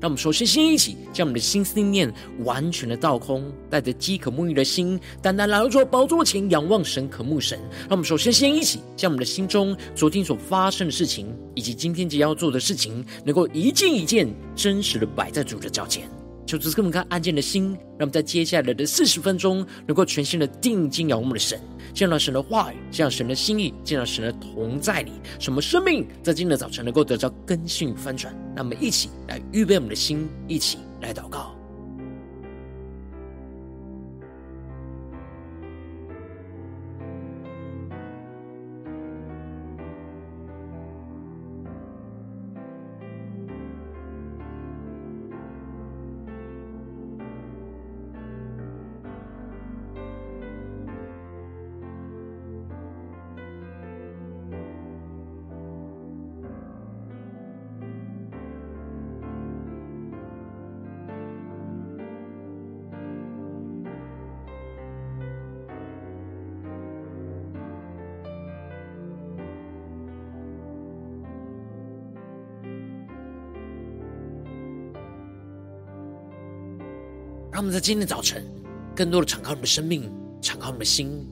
让我们首先先一起将我们的心思念完全的倒空，带着饥渴沐浴的心，单单来到主宝座前，仰望神，渴慕神。让我们首先先一起将我们的心中昨天所发生的事情，以及今天即将要做的事情，能够一件一件真实的摆在主的脚前。求主赐我们安静的心，让我们在接下来的四十分钟，能够全心的定睛仰望我们的神，见到神的话语，见到神的心意，见到神的同在里，什么生命在今天的早晨能够得到更新与翻转。让我们一起来预备我们的心，一起来祷告。让我们在今天早晨，更多的敞开我们的生命，敞开我们的心，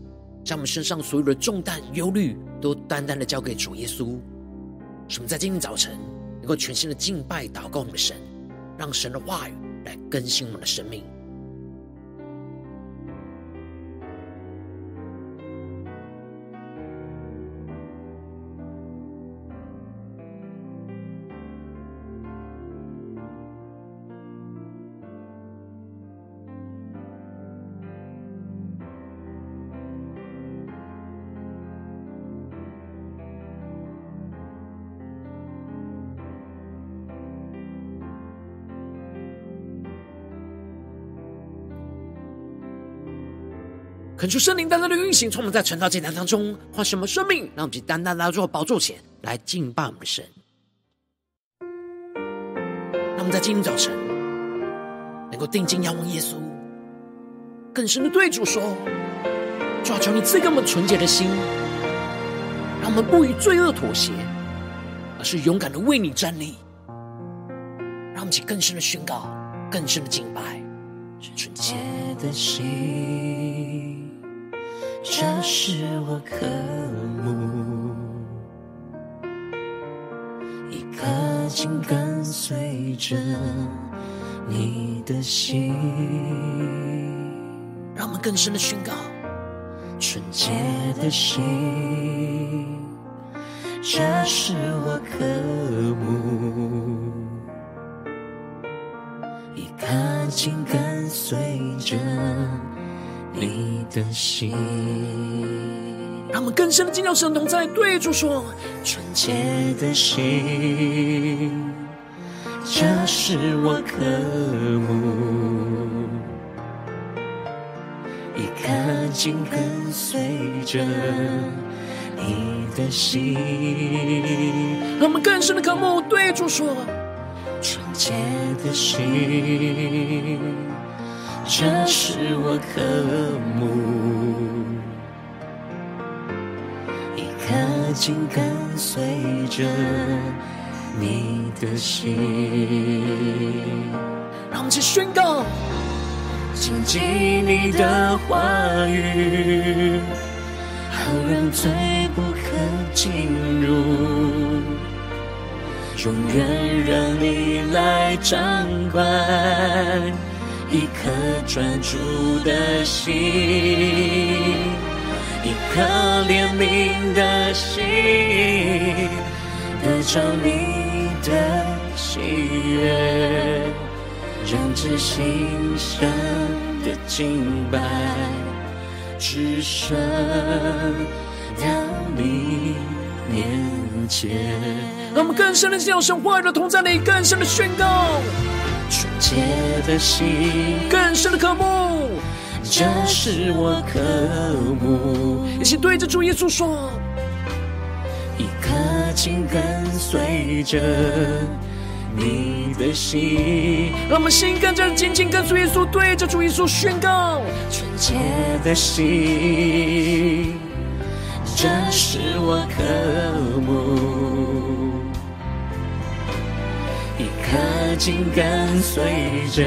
将我们身上所有的重担、忧虑，都单单的交给主耶稣。使我们在今天早晨，能够全新的敬拜、祷告我们的神，让神的话语来更新我们的生命。恳求圣灵单单的运行，从我们在晨祷祭坛当中换什么生命，让我们去单单来到宝座前来敬拜我们的神。让我们在今天早晨能够定睛仰望耶稣，更深的对主说：主啊，求你赐给我们纯洁的心，让我们不与罪恶妥协，而是勇敢的为你站立。让我们起更深的宣告，更深的敬拜，纯洁的心。这是我渴慕，一颗心跟随着你的心。让我们更深的宣告：纯洁的心，这是我渴慕，一颗心跟随着。你的心，让我们更深的进入神同在，对主说：纯洁的心，这是我渴慕，一颗心跟随着你的心。让我们更深的渴慕，对主说：纯洁的心。这是我渴慕，一颗紧跟随着你的心。让我们一起宣告：谨记你的话语，好让罪不可进入，永远让你来掌管。一颗专注的心，一颗怜悯的心，得着你的喜悦，让这心声的敬拜，只剩到你面前。让我们更深的进入神话语的同在里，更深的宣告。纯洁的心，更深的渴慕，这是我渴慕。一起对着主耶稣说，一颗心跟随着你的心。让我们心跟着紧紧跟随耶稣，对着主耶稣宣告，纯洁的心，这是我渴慕。紧跟随着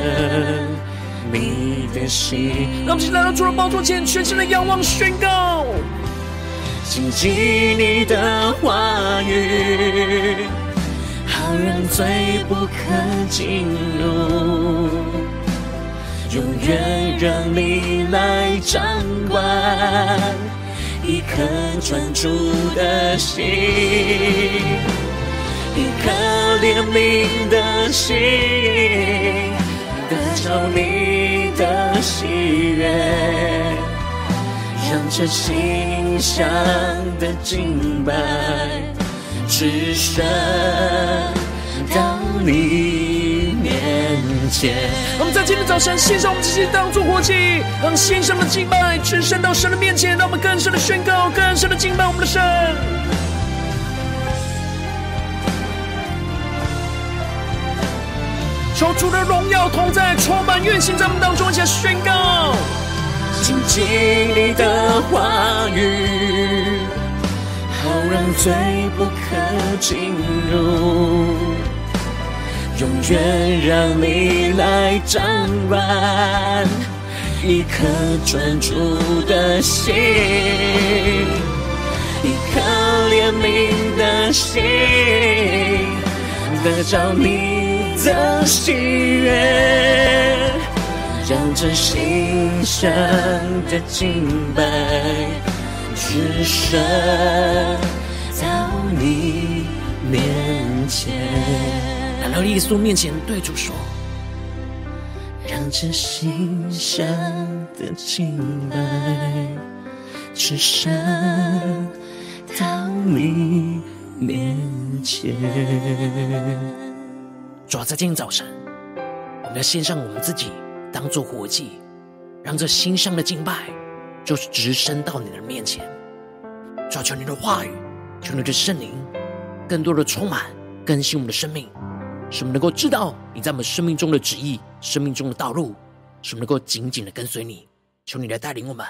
你的心，让我们来到主的宝座前，全心的仰望宣告，谨记你的话语，好让罪不可进入，永远让你来掌管，一颗专注的心。一颗怜悯的心，得着你的喜悦，让这心香的敬拜只升到你面前。我们在今天早晨献上我们自己当作活祭，让馨香的敬拜只升到神的面前，让我们更深的宣告，更深的敬拜我们的神。求主的荣耀同在，充满运行在我们当中，一起宣告：紧记你的话语，好让罪不可进入，永远让你来掌管，一颗专注的心，一颗怜悯的心，得着你的喜悦，让这馨香的敬拜只升到你面前。来到耶稣面前，对主说：让这馨香的敬拜只升到你面前。主要在今天早晨，我们要献上我们自己，当做活祭，让这心上的敬拜就是直升到你的面前。主要求你的话语，求你的圣灵，更多的充满更新我们的生命，使我们能够知道你在我们生命中的旨意，生命中的道路，使我们能够紧紧的跟随你。求你来带领我们，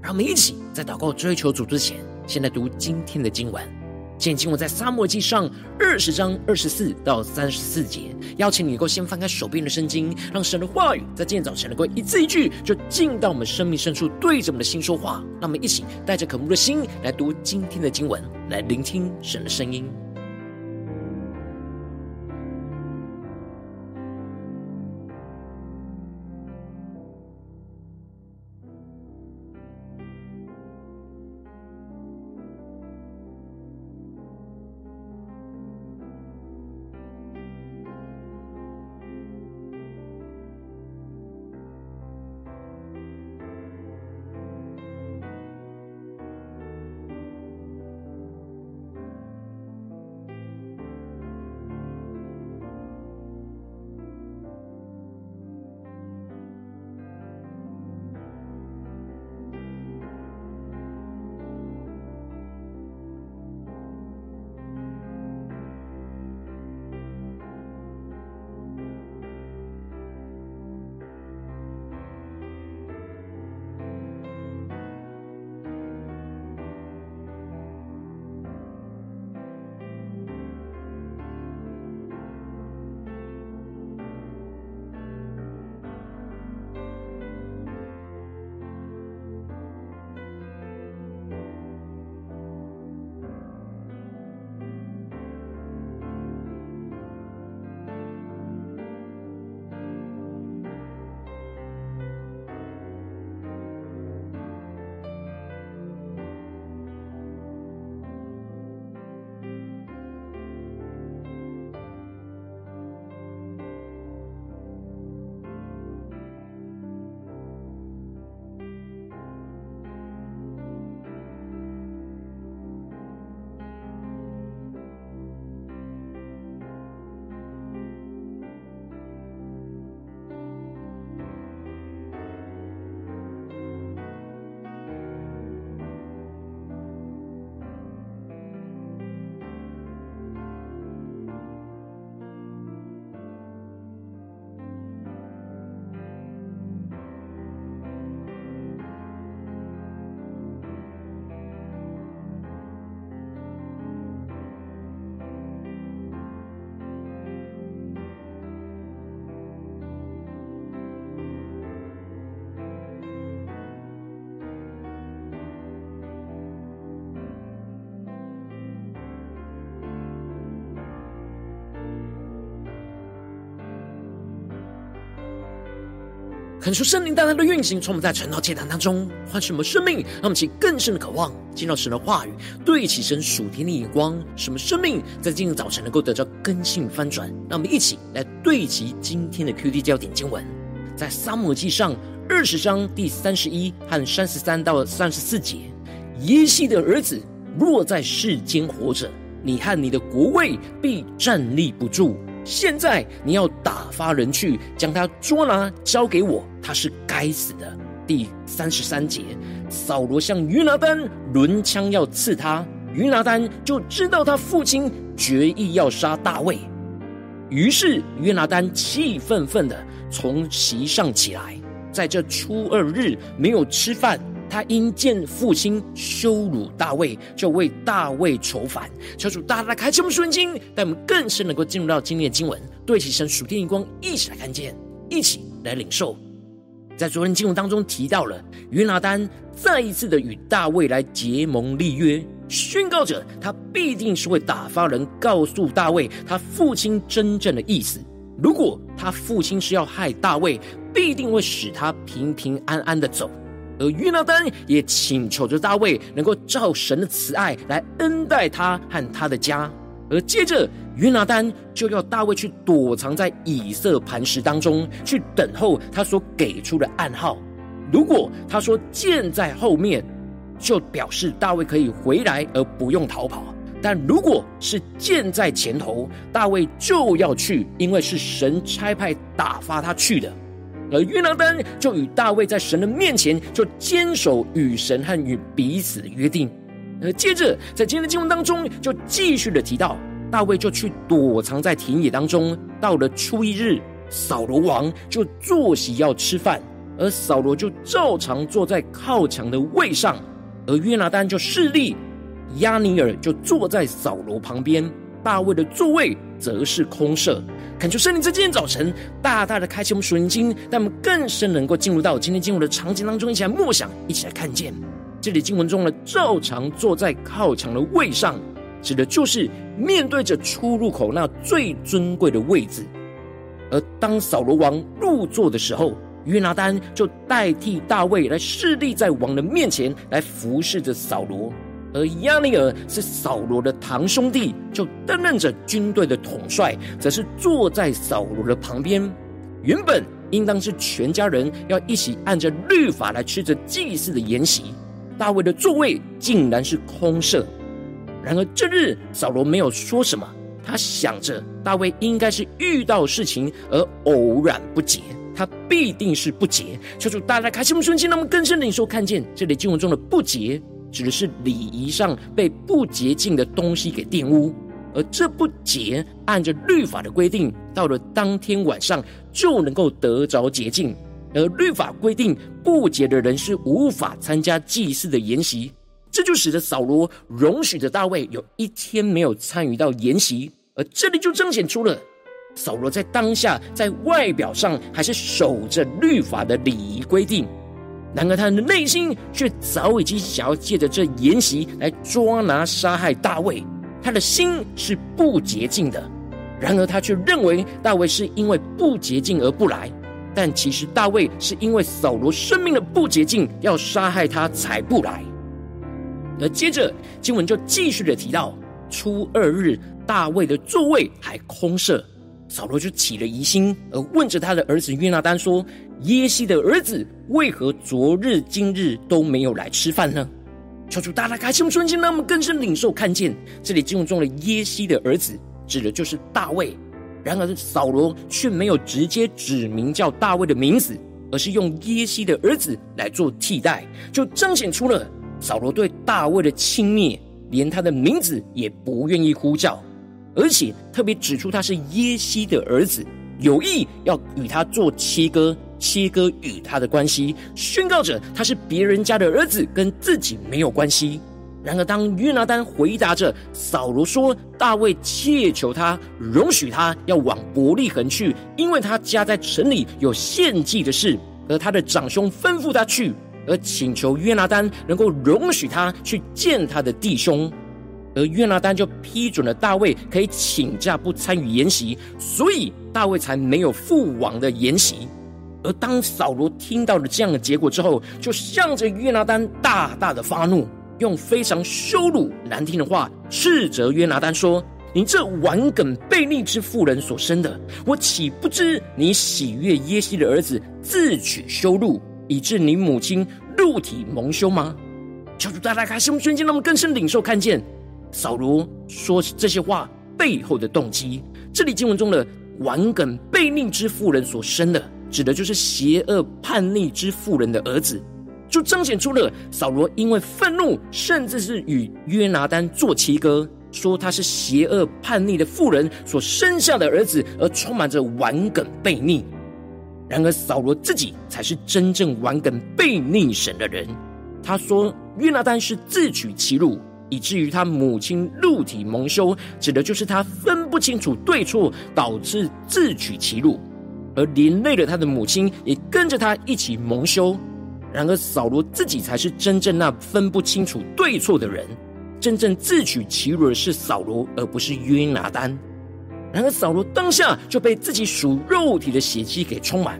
让我们一起在祷告追求主之前，先来读今天的经文。现今我在沙漠记上二十章二十四到三十四节，邀请你能够先翻开手边的圣经，让神的话语在今天早晨能够一字一句就进到我们生命深处，对着我们的心说话。让我们一起带着渴慕的心来读今天的经文，来聆听神的声音。恳求圣灵大大的运行，从我们在晨祷祭坛当中唤醒我们生命，让我们起更深的渴望，进到神的话语，对齐神属天的眼光，什么生命在今天早晨能够得到更新翻转。让我们一起来对齐今天的 QD 焦点经文，在撒母记上二十章第三十一和三十三到三十四节：耶西的儿子若在世间活着，你和你的国位必站立不住。现在你要打发人去，将他捉拿交给我，他是该死的。第三十三节，扫罗向约拿单抡枪要刺他，约拿单就知道他父亲决意要杀大卫，于是约拿单气愤愤的从席上起来，在这初二日没有吃饭。他因见父亲羞辱大卫，就为大卫愁烦。求主大大开启我们属灵经，带我们更深能够进入到今天的经文，对齐神属天的光，一起来看见，一起来领受。在昨天经文当中提到了约拿单再一次的与大卫来结盟立约，宣告着他必定是会打发人告诉大卫他父亲真正的意思。如果他父亲是要害大卫，必定会使他平平安安的走。而约拿单也请求着大卫能够照神的慈爱来恩待他和他的家，而接着约拿单就要大卫去躲藏在以色磐石当中，去等候他所给出的暗号。如果他说箭在后面，就表示大卫可以回来而不用逃跑；但如果是箭在前头，大卫就要去，因为是神差派打发他去的。而约拿单就与大卫在神的面前就坚守与神和与彼此的约定，而接着在今天的经文当中就继续的提到，大卫就去躲藏在田野当中。到了初一日，扫罗王就坐席要吃饭，而扫罗就照常坐在靠墙的位上，而约拿单就势立，亚尼尔就坐在扫罗旁边，大卫的座位则是空设。恳求圣灵在今天早晨大大的开启我们属灵经，让我们更深能够进入到今天经文的场景当中，一起来默想，一起来看见。这里经文中的照常坐在靠墙的位上，指的就是面对着出入口那最尊贵的位置。而当扫罗王入座的时候，约拿单就代替大卫来侍立在王的面前，来服侍着扫罗。而押尼珥是扫罗的堂兄弟，就担任着军队的统帅，则是坐在扫罗的旁边。原本应当是全家人要一起按着律法来吃着祭祀的筵席，大卫的座位竟然是空设。然而这日扫罗没有说什么，他想着大卫应该是遇到事情而偶然不洁，他必定是不洁。求主大家开启我们顺心，让我们更深的领受看见这里经文中的不洁。指的是礼仪上被不洁净的东西给玷污，而这不洁按着律法的规定，到了当天晚上就能够得着洁净。而律法规定不洁的人是无法参加祭祀的筵席，这就使得扫罗容许着大卫有一天没有参与到筵席，而这里就彰显出了扫罗在当下在外表上还是守着律法的礼仪规定。然而，他的内心却早已经想要借着这筵席来捉拿杀害大卫。他的心是不洁净的。然而，他却认为大卫是因为不洁净而不来。但其实，大卫是因为扫罗生命的不洁净，要杀害他才不来。而接着经文就继续的提到，初二日大卫的座位还空设，扫罗就起了疑心，而问着他的儿子约拿单说。耶西的儿子为何昨日今日都没有来吃饭呢？求主大大开启我们瞬间，让我们更深领受看见这里经文中的耶西的儿子，指的就是大卫。然而扫罗却没有直接指名叫大卫的名字，而是用耶西的儿子来做替代，就彰显出了扫罗对大卫的轻蔑，连他的名字也不愿意呼叫，而且特别指出他是耶西的儿子，有意要与他做切割。切割与他的关系，宣告着他是别人家的儿子，跟自己没有关系。然而，当约拿单回答着扫罗说：“大卫切求他容许他要往伯利恒去，因为他家在城里有献祭的事。”而他的长兄吩咐他去，而请求约拿单能够容许他去见他的弟兄。而约拿单就批准了大卫可以请假不参与筵席，所以大卫才没有赴王的筵席。而当扫罗听到了这样的结果之后，就向着约拿单大大的发怒，用非常羞辱难听的话斥责约拿单说：“你这顽梗悖逆之妇人所生的，我岂不知你喜悦耶西的儿子自取羞辱，以致你母亲肉体蒙羞吗？”求主大大开示我们，瞬间让我们更深领受看见扫罗说这些话背后的动机。这里经文中的顽梗悖逆之妇人所生的，指的就是邪恶叛逆之妇人的儿子，就彰显出了扫罗因为愤怒，甚至是与约拿单做七哥，说他是邪恶叛逆的妇人所生下的儿子，而充满着顽梗悖逆。然而扫罗自己才是真正顽梗悖逆神的人。他说约拿单是自取其辱，以至于他母亲肉体蒙羞，指的就是他分不清楚对错，导致自取其辱，而连累了他的母亲也跟着他一起蒙羞。然而扫罗自己才是真正那分不清楚对错的人，真正自取其辱的是扫罗，而不是约拿单。然而扫罗当下就被自己属肉体的血气给充满。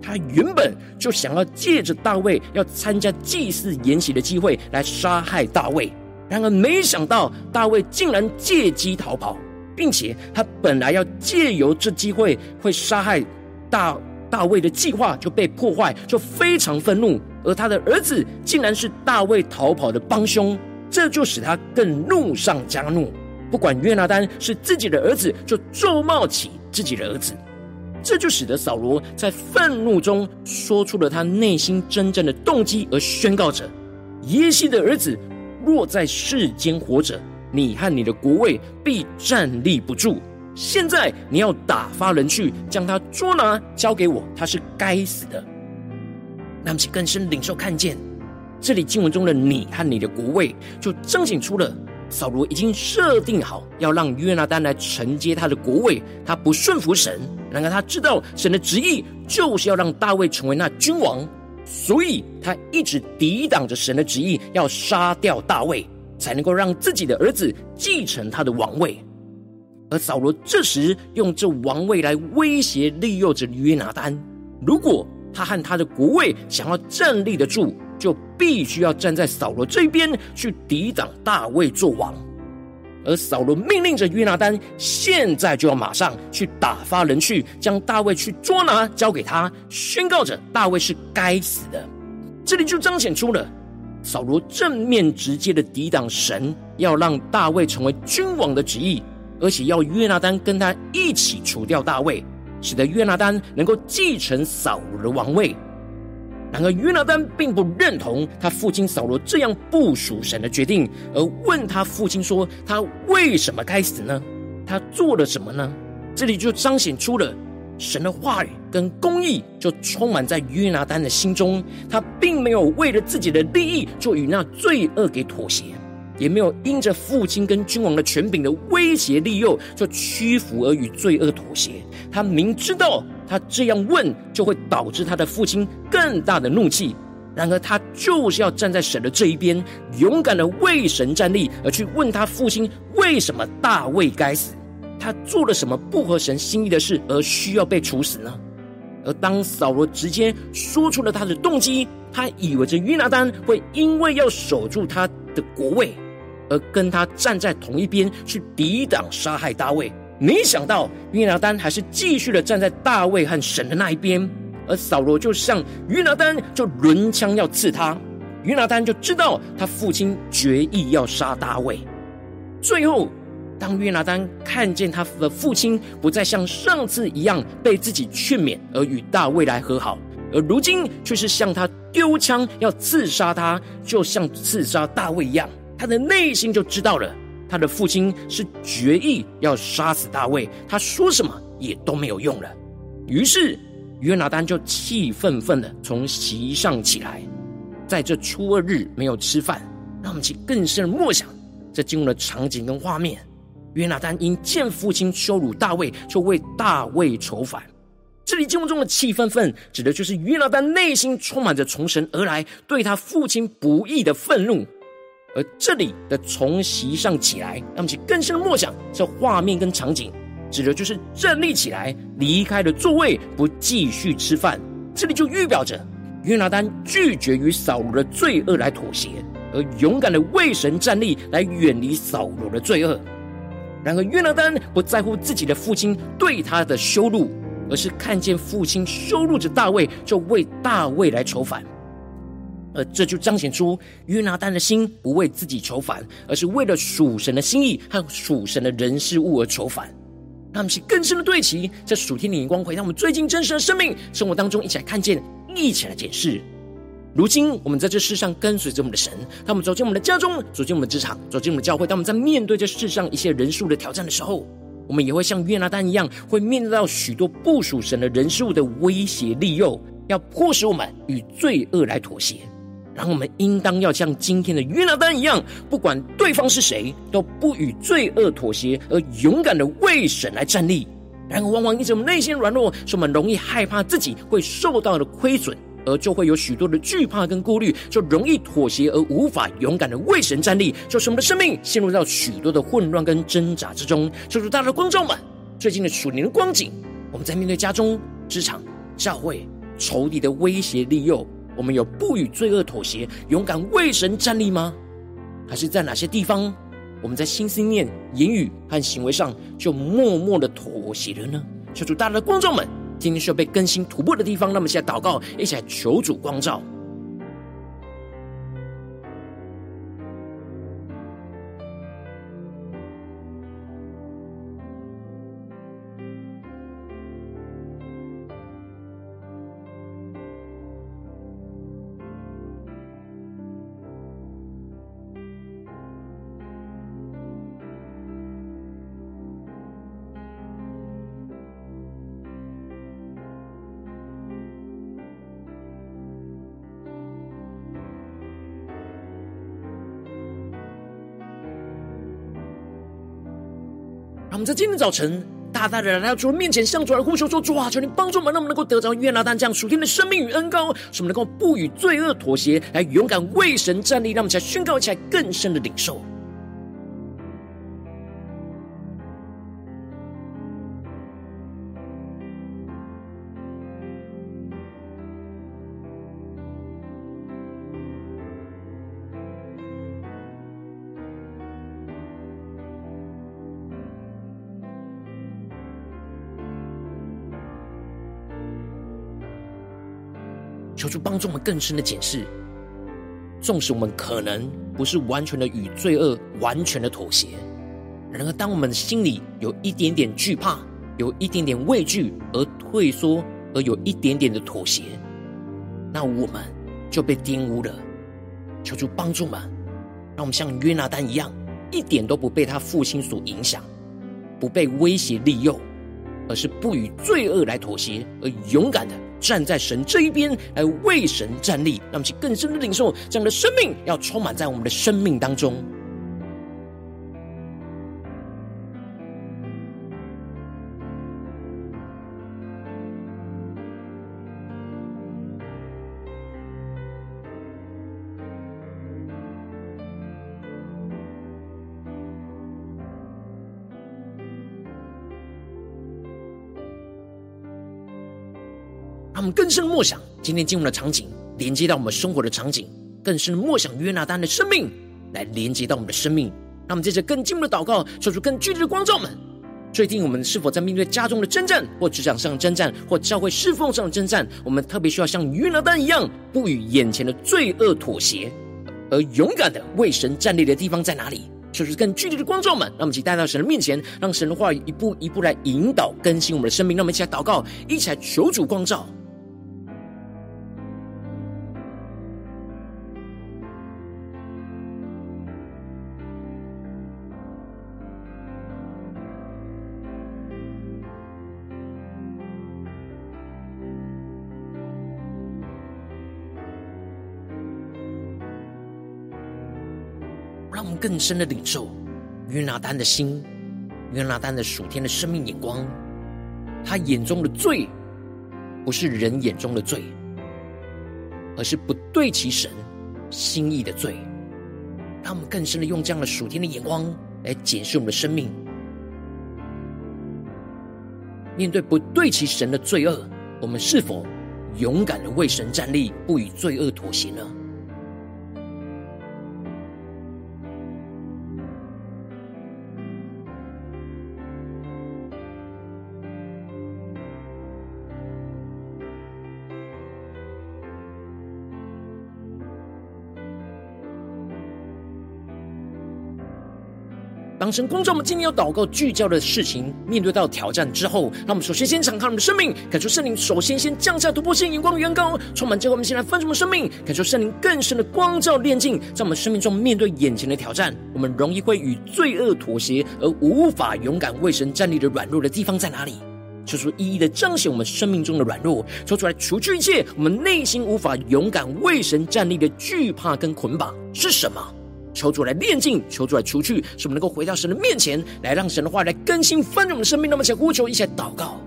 他原本就想要借着大卫要参加祭祀筵席的机会来杀害大卫，然而没想到大卫竟然借机逃跑，并且他本来要借由这机会会杀害大大卫的计划就被破坏，就非常愤怒。而他的儿子竟然是大卫逃跑的帮凶，这就使他更怒上加怒。不管约拿单是自己的儿子，就咒骂起自己的儿子。这就使得扫罗在愤怒中说出了他内心真正的动机，而宣告着：耶西的儿子若在世间活着，你和你的国位必站立不住。现在你要打发人去将他捉拿，交给我，他是该死的。让其更深领受看见，这里经文中的“你和你的国位”，就彰显出了。扫罗已经设定好要让约拿单来承接他的国位，他不顺服神，然而他知道神的旨意就是要让大卫成为那君王，所以他一直抵挡着神的旨意，要杀掉大卫，才能够让自己的儿子继承他的王位。而扫罗这时用这王位来威胁利诱着约拿单，如果他和他的国位想要站立得住，就必须要站在扫罗这边去抵挡大卫做王，而扫罗命令着约拿单，现在就要马上去打发人去将大卫去捉拿，交给他，宣告着大卫是该死的。这里就彰显出了扫罗正面直接的抵挡神要让大卫成为君王的旨意，而且要约拿单跟他一起除掉大卫，使得约拿单能够继承扫罗的王位。然而约拿单并不认同他父亲扫罗这样不属神的决定，而问他父亲说：“他为什么该死呢？他做了什么呢？”这里就彰显出了神的话语跟公义，就充满在约拿单的心中。他并没有为了自己的利益就与那罪恶给妥协，也没有因着父亲跟君王的权柄的威胁利诱就屈服而与罪恶妥协。他明知道。他这样问，就会导致他的父亲更大的怒气。然而，他就是要站在神的这一边，勇敢的为神站立，而去问他父亲：为什么大卫该死？他做了什么不合神心意的事，而需要被处死呢？而当扫罗直接说出了他的动机，他以为这约拿单会因为要守住他的国位，而跟他站在同一边，去抵挡杀害大卫。没想到约拿单还是继续的站在大卫和神的那一边，而扫罗就向约拿单就抡枪要刺他，约拿单就知道他父亲决意要杀大卫。最后，当约拿单看见他的父亲不再像上次一样被自己劝勉而与大卫来和好，而如今却是向他丢枪要刺杀他，就像刺杀大卫一样，他的内心就知道了。他的父亲是决意要杀死大卫，他说什么也都没有用了。于是约拿单就气愤愤的从席上起来，在这初二日没有吃饭。让我们去更深的默想这进入的场景跟画面。约拿单因见父亲羞辱大卫，就为大卫愁烦。这里经文中的气愤愤，指的就是约拿单内心充满着从神而来对他父亲不义的愤怒。而这里的从席上起来，让我们去更深默想这画面跟场景，指的就是站立起来，离开了座位，不继续吃饭，这里就预表着约拿单拒绝与扫罗的罪恶来妥协，而勇敢的为神站立，来远离扫罗的罪恶。然而约拿单不在乎自己的父亲对他的羞辱，而是看见父亲羞辱着大卫，就为大卫来求反。而这就彰显出约拿单的心不为自己求反，而是为了属神的心意和属神的人事物而求反。让我们去更深的对齐，在属天的眼光回到我们最近真实的生命生活当中，一起来看见，一起来检视。如今我们在这世上跟随着我们的神，当我们走进我们的家中，走进我们的职场，走进我们的教会，当我们在面对这世上一些人数的挑战的时候，我们也会像约拿单一样，会面对到许多不属神的人事物的威胁利诱，要迫使我们与罪恶来妥协。然后我们应当要像今天的约拿单一样，不管对方是谁，都不与罪恶妥协，而勇敢的为神来站立。然而，往往因着我们内心软弱，使我们容易害怕自己会受到的亏损，而就会有许多的惧怕跟顾虑，就容易妥协而无法勇敢的为神站立，就使我们的生命陷入到许多的混乱跟挣扎之中。就是大家的观众们，最近的属灵的光景，我们在面对家中、职场、教会、仇敌的威胁利诱。我们有不与罪恶妥协，勇敢为神站立吗？还是在哪些地方，我们在心、思念、言语和行为上就默默的妥协了呢？求主，大家的观众们，今天需要被更新突破的地方，那么现在祷告，一起来求主光照。我们在今天早晨，大大的来到主的面前，向主来呼求说：“主啊，求你帮助我们，让我们能够得着约拿单这样属天的生命与恩膏，使我们能够不与罪恶妥协，来勇敢为神站立。让我们一起来宣告，起来更深的领受。”帮助我们更深的检视，纵使我们可能不是完全的与罪恶完全的妥协，然而当我们心里有一点点惧怕，有一点点畏惧而退缩，而有一点点的妥协，那我们就被玷污了。求主帮助我们，让我们像约拿丹一样，一点都不被他父亲所影响，不被威胁利诱，而是不与罪恶来妥协，而勇敢的。站在神这一边来为神站立，让其更深的领受这样的生命，要充满在我们的生命当中。让我们更深默想今天经文的场景，连接到我们生活的场景，更深默想约拿单的生命，来连接到我们的生命。让我们接着更进一步的祷告，说出更具体的光照们。最近我们是否在面对家中的征战，或职场上的征战，或教会侍奉上的征战？我们特别需要像约拿单一样，不与眼前的罪恶妥协，而勇敢的为神站立的地方在哪里？说出更具体的光照们。让我们一起带到神的面前，让神的话语一步一步来引导更新我们的生命。让我们一起来祷告，一起来求主光照。让我们更深的领受约拿单的心，约拿单的属天的生命眼光，他眼中的罪，不是人眼中的罪，而是不对其神心意的罪。让我们更深的用这样的属天的眼光来检视我们的生命，面对不对其神的罪恶，我们是否勇敢的为神站立，不与罪恶妥协呢？当神光照我们今天要祷告聚焦的事情，面对到挑战之后，让我们首先先敞开我们的生命，感受圣灵首先先降下突破性眼光的远高，充满之后，我们先来分什么生命，感受圣灵更深的光照炼净，在我们生命中面对眼前的挑战，我们容易会与罪恶妥协而无法勇敢为神站立的软弱的地方在哪里？求主一一的彰显我们生命中的软弱，说出来除去一切我们内心无法勇敢为神站立的惧怕跟捆绑是什么？求主来炼净，求主来除去，使我们能够回到神的面前，来让神的话来更新翻转我们的生命。那么，想呼求，一起来祷告，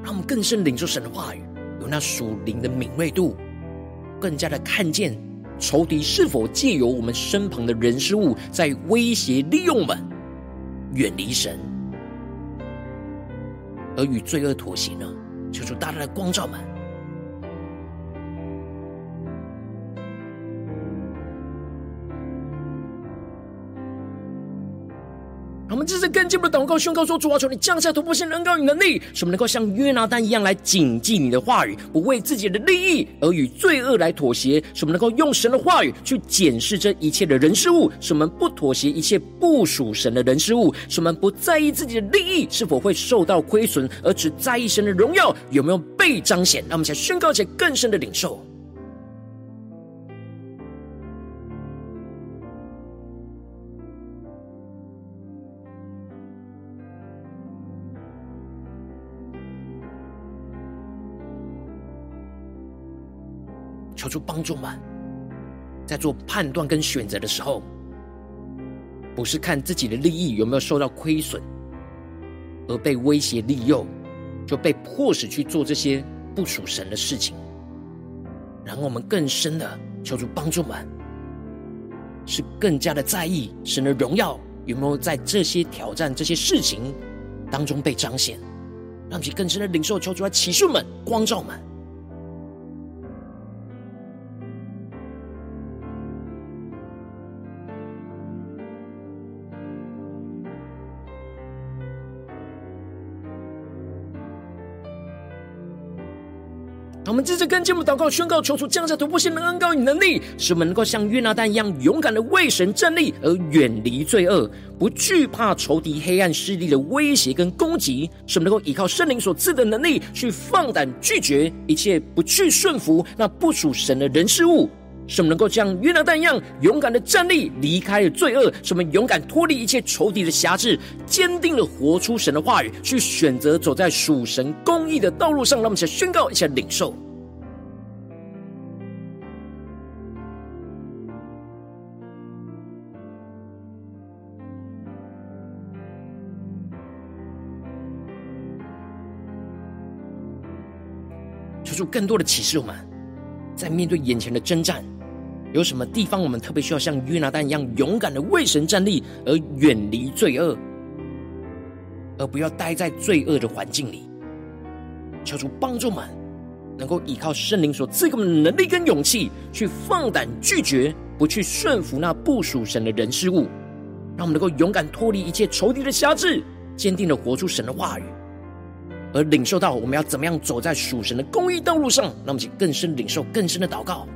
让我们更深领受神的话语，有那属灵的敏锐度。更加的看见仇敌是否借由我们身旁的人事物，在威胁利用我们，远离神，而与罪恶妥协呢？求主大大的光照们。我们这次更进一步的祷告宣告说：主啊，求你降下突破性恩膏与能力，使我们能够像约拿单一样来谨记你的话语，不为自己的利益而与罪恶来妥协。使我们能够用神的话语去检视这一切的人事物，使我们不妥协一切不属神的人事物，使我们不在意自己的利益是否会受到亏损，而只在意神的荣耀有没有被彰显。让我们先宣告且更深的领受。求主帮助们，在做判断跟选择的时候，不是看自己的利益有没有受到亏损，而被威胁利诱，就被迫使去做这些不属神的事情。然后我们更深的求主帮助们，是更加的在意神的荣耀有没有在这些挑战、这些事情当中被彰显，让其更深的领受。求主来启示们、光照们。们接着跟进我们祷告宣告，求主降下突破性的恩膏与能力，使我们能够像约拿单一样勇敢的为神站立，而远离罪恶，不惧怕仇敌黑暗势力的威胁跟攻击，使我们能够依靠圣灵所赐的能力，去放胆拒绝一切不去顺服那不属神的人事物，使我们能够像约拿单一样勇敢的站立，离开了罪恶，使我们勇敢脱离一切仇敌的辖制，坚定的活出神的话语，去选择走在属神公义的道路上。让我们先宣告一下领受。求出更多的启示，我们在面对眼前的征战，有什么地方我们特别需要像约拿单一样勇敢的为神站立，而远离罪恶，而不要待在罪恶的环境里。求主帮助我们，能够依靠圣灵所赐给我们的能力跟勇气，去放胆拒绝，不去顺服那不属神的人事物，让我们能够勇敢脱离一切仇敌的辖制，坚定的活出神的话语。而领受到我们要怎么样走在属神的公义道路上，那么请更深领受更深的祷告。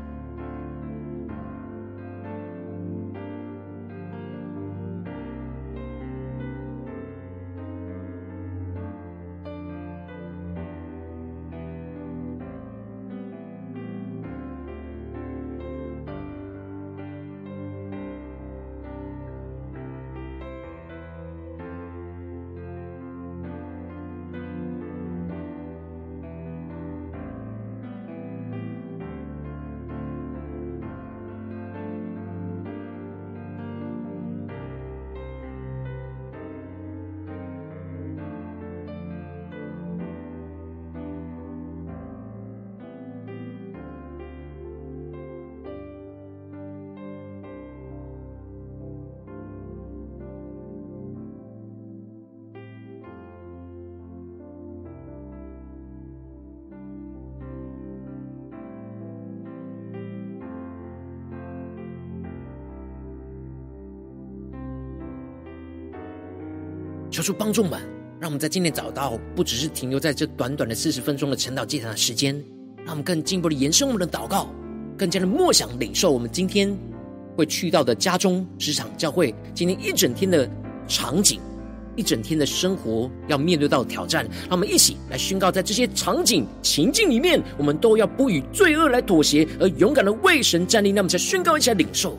主帮助我们，让我们在今天找到不只是停留在这短短的四十分钟的晨祷祭坛的时间，让我们更进一步的延伸我们的祷告，更加的默想领受我们今天会去到的家中、职场、教会，今天一整天的场景。一整天的生活要面对到挑战，让我们一起来宣告，在这些场景情境里面，我们都要不与罪恶来妥协，而勇敢的为神站立。那么，再宣告一下领受。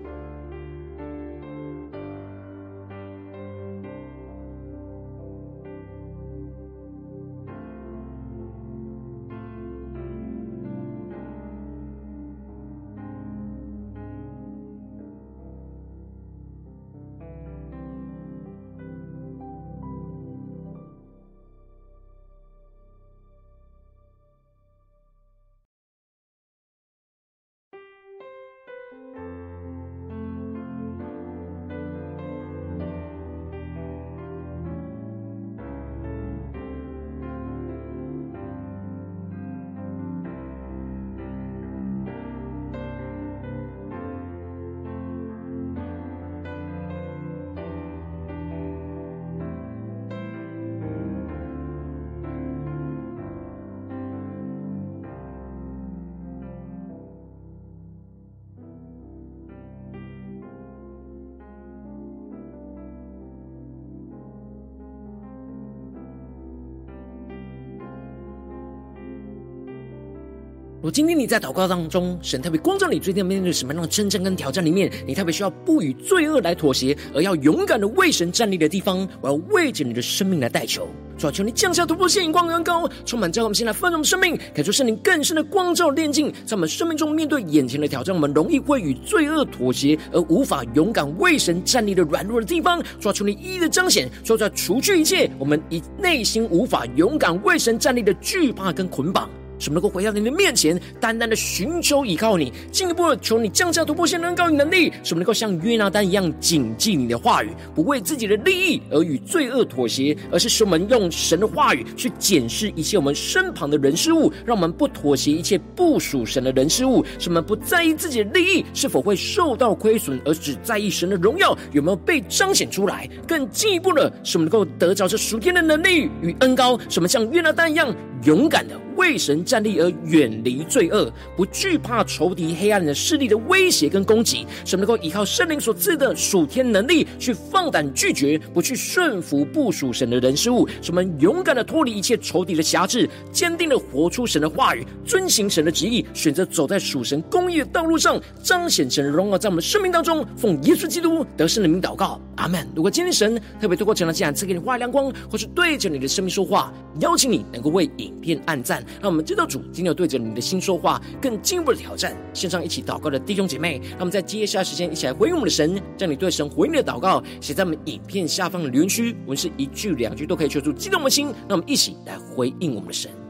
如今天你在祷告当中，神特别光照你，最近面对什么样的征战跟挑战里面，你特别需要不与罪恶来妥协，而要勇敢的为神站立的地方，我要为着你的生命来代求。主啊，求你降下突破性光恩膏，充满在我们现在丰盛的生命，感受圣灵更深的光照炼净，在我们生命中面对眼前的挑战，我们容易会与罪恶妥协，而无法勇敢为神站立的软弱的地方。主啊，求你一一的彰显，说要除去一切我们以内心无法勇敢为神站立的惧怕跟捆绑。什么能够回到你的面前，单单的寻求依靠你，进一步的求你降下突破性能高与能力，什么能够像约拿单一样谨记你的话语，不为自己的利益而与罪恶妥协，而是使我们用神的话语去检视一切我们身旁的人事物，让我们不妥协一切不属神的人事物，使我们不在意自己的利益是否会受到亏损，而只在意神的荣耀有没有被彰显出来。更进一步的，使我们能够得着这属天的能力与恩膏，使我们像约拿单一样勇敢的。为神站立而远离罪恶，不惧怕仇敌黑暗的势力的威胁跟攻击，使能够依靠圣灵所赐的属天能力，去放胆拒绝，不去顺服不属神的人事物，使我们勇敢的脱离一切仇敌的辖制，坚定的活出神的话语，遵行神的旨意，选择走在属神公义的道路上，彰显神的荣耀在我们生命当中。奉耶稣基督得胜的名祷告，阿门。如果今天神特别透过这样的讲坛赐给你话语亮光，或是对着你的生命说话，邀请你能够为影片按赞。让我们知道主今天要对着你的心说话，更进一步的挑战。线上一起祷告的弟兄姐妹，让我们在接下来时间一起来回应我们的神，将你对神回应的祷告写在我们影片下方的留言区，文是一句两句都可以求助激动我们的心。让我们一起来回应我们的神。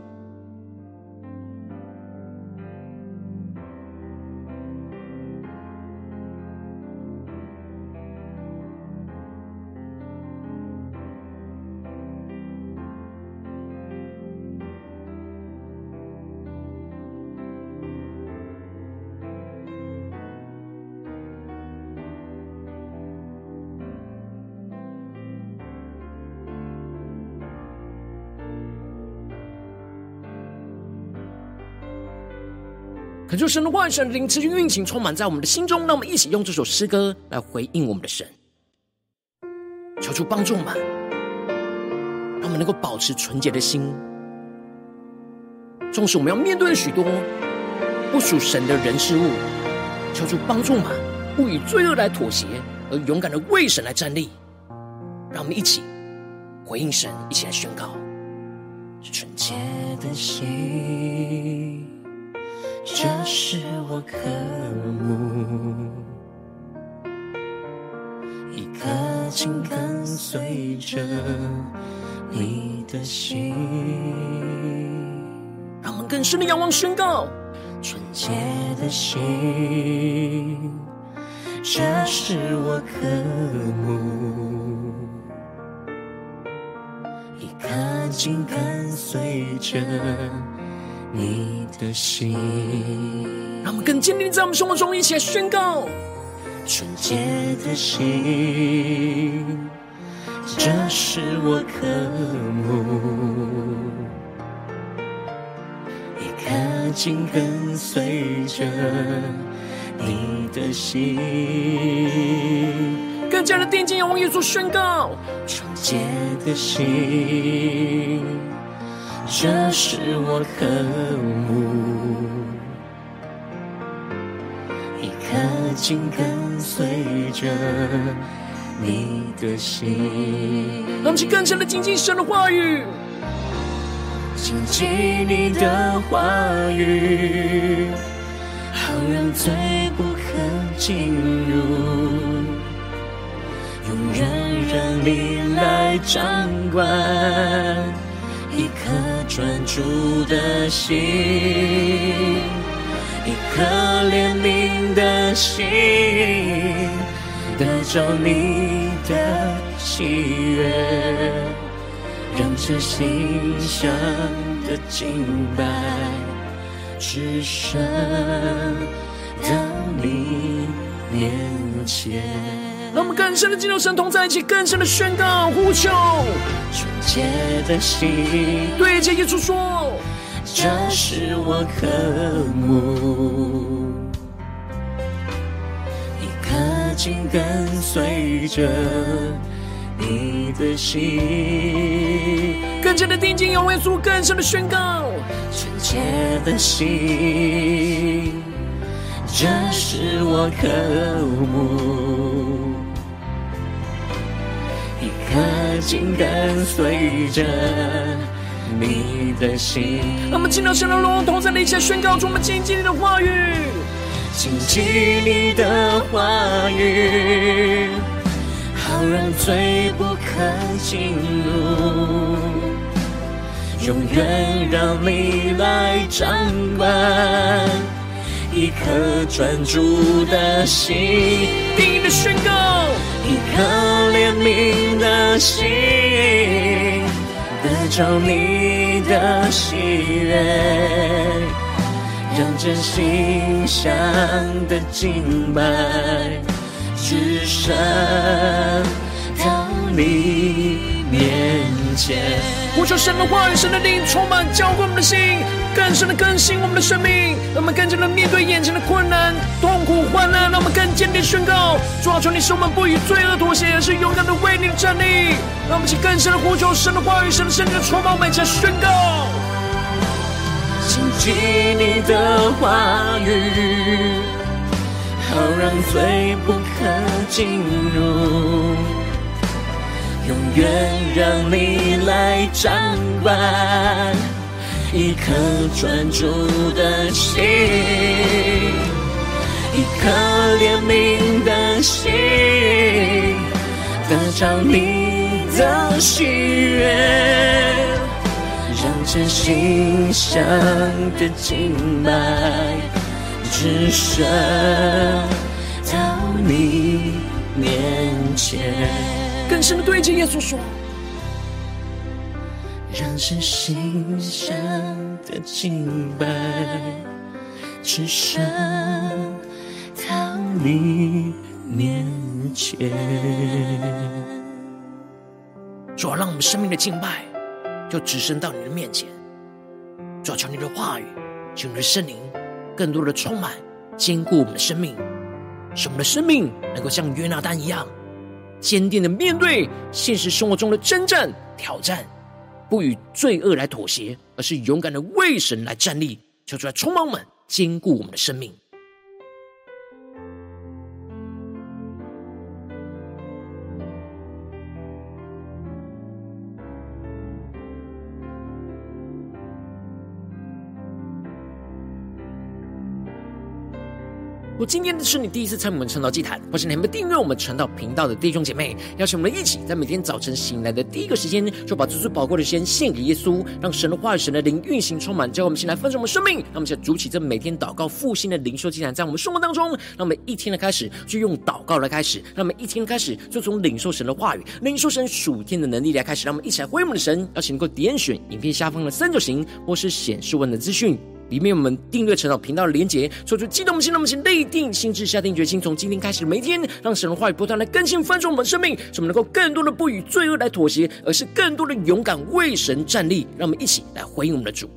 恳求神的万、神灵持续运行，充满在我们的心中。让我们一起用这首诗歌来回应我们的神，求主帮助我们，让我们能够保持纯洁的心。纵使我们要面对许多不属神的人事物，求主帮助我们，不以罪恶来妥协，而勇敢的为神来站立。让我们一起回应神，一起来宣告：纯洁的心。这是我渴慕，一颗紧跟随着你的心。让我们更深的仰望宣告：纯洁的心，这是我渴慕，一颗紧跟随着。你的心，让我们更坚定在我们生活中一起来宣告：纯洁的心，这是我渴慕，一颗紧跟随着你的心，更加的定睛仰望耶稣宣告：纯洁的心。这是我渴慕，一颗紧跟随着你的心。让我们更深的亲近神的话语，谨记你的话语，好让罪不可进入，永远让你来掌管。一颗专注的心，一颗怜悯的心，得着你的喜悦，让这心香的敬拜，只剩到你面前。让我们更深的进入神同在一起，更深的宣告呼求，纯洁的心，对着耶稣说，这是我渴慕，一颗紧跟随着你的心，更加的定睛仰望耶稣，更深的宣告，纯洁的心，这是我渴慕。紧跟随着你的心，我们进到神的荣同在，一起宣告出我们谨记你的话语，谨记你的话语，好让罪不可进入，永远让你来掌管，一颗专注的心，定的宣告。一颗怜悯的心，得着你的喜悦，让真心相的敬拜，只剩到你面前。呼求神的话语，神的灵充满浇灌我们的心。更深的更新我们的生命，让我们更加的面对眼前的困难、痛苦、患难，让我们更坚定宣告：主啊，求你使我们不与罪恶妥协，而是勇敢的为你站立。让我们去更深的呼求神的话语，神的圣灵充满我们，一起宣告：紧紧你的话语，好让罪不可进入，永远让你来掌管。一颗专注的心，一颗怜悯的心，得着你的喜悦，让这馨香的敬拜，只剩到你面前。更深的对着耶稣说。让这馨香的敬拜，只剩到你面前。主要让我们生命的敬拜，就只剩到你的面前。主要求你的话语，求你的圣灵更多的充满、坚固我们的生命，使我们的生命能够像约拿单一样，坚定的面对现实生活中的征战、挑战，不与罪恶来妥协，而是勇敢的为神来站立。求主来充满我们，坚固我们的生命。果今天是你第一次参与我们晨祷祭坛，或是你还没订阅我们晨祷频道的弟兄姐妹，邀请我们一起在每天早晨醒来的第一个时间，就把最最宝贵的时间献给耶稣，让神的话语、神的灵运行充满，叫我们先来分盛我们生命。让我们先来筑起这每天祷告复兴的灵修祭坛，在我们生活当中，让我们一天的开始就用祷告来开始，让我们一天开始就从领受神的话语、领受神属天的能力来开始。让我们一起来回应我们的神，邀请能够点选影片下方的三角形，或是显示文的资讯。里面我们订阅成长频道的连结，说出激动心，让我们先立定心智，下定决心，从今天开始每一天，让神的话语不断来更新翻转我们的生命，使我们能够更多的不与罪恶来妥协，而是更多的勇敢为神站立。让我们一起来回应我们的主。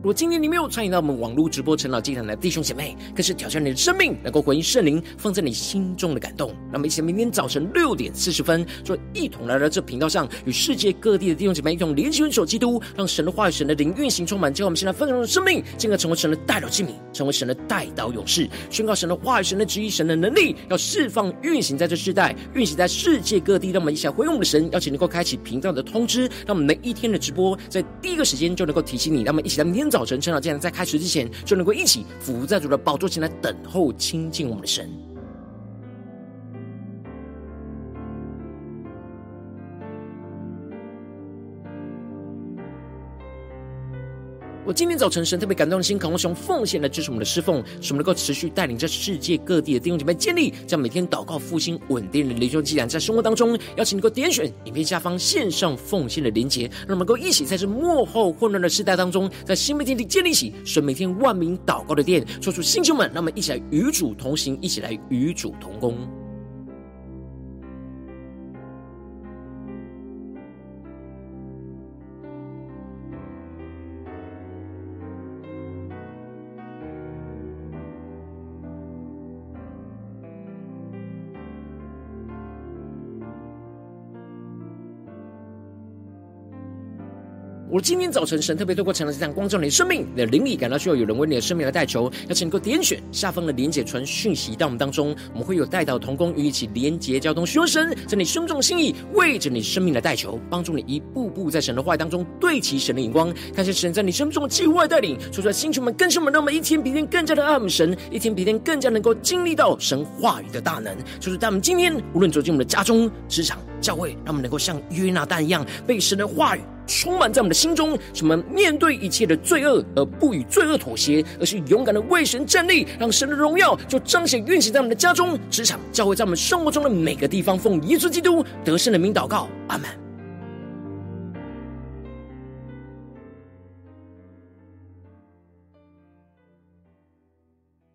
如果今天你没有参与到我们网络直播陈老祭坛的弟兄姐妹，更是挑战你的生命，能够回应圣灵放在你心中的感动。那么，一起明天早晨六点四十分，就一同来到这频道上，与世界各地的弟兄姐妹一同联系、元首基督，让神的话语、神的灵运行充满。叫我们现在分享的生命，进而成为神的代祷器皿，成为神的代祷勇士，宣告神的话语、神的旨意、神的能力，要释放、运行在这世代，运行在世界各地。让我们一起来回应我们的神，邀请能够开启频道的通知，让我们每一天的直播在第一个时间就能够提醒你。让我们一起来明天。早晨，晨祷祭坛在开始之前，就能够一起伏在主的宝座前来等候亲近我们的神。今天早晨，神特别感动的心，渴望用奉献来支持我们的侍奉，使我们能够持续带领着世界各地的弟兄姐妹建立，将每天祷告。复兴稳定的灵修祭坛，在生活当中，邀请你能够点选影片下方线上奉献的连结，让我们能够一起在这幕后混乱的时代当中，在新媒体里建立起神每天万名祷告。的殿，说出星球们，让我们一起来与主同行，一起来与主同工。我今天早晨，神特别透过晨祷祭坛光照你的生命，你的灵里感到需要有人为你的生命来代求，邀请你能够点选下方的连结传讯息到我们当中，我们会有代祷同工与一起连结交通，寻求神在你胸中心意，为着你生命来代求，帮助你一步步在神的话语当中对齐神的眼光，看见神在你生命中的计划带领，说出来星球们更新我们，让我们一天比一天更加的爱我们神，一天比一天更加能够经历到神话语的大能。就是在我们今天无论走进我们的家中、职场、教会，让我们能够像约拿单一样被神的话语。充满在我们的心中，什么面对一切的罪恶而不与罪恶妥协，而是勇敢的为神站立，让神的荣耀就彰显运行在我们的家中、职场、教会，在我们生活中的每个地方。奉耶稣基督得胜的名祷告，阿门。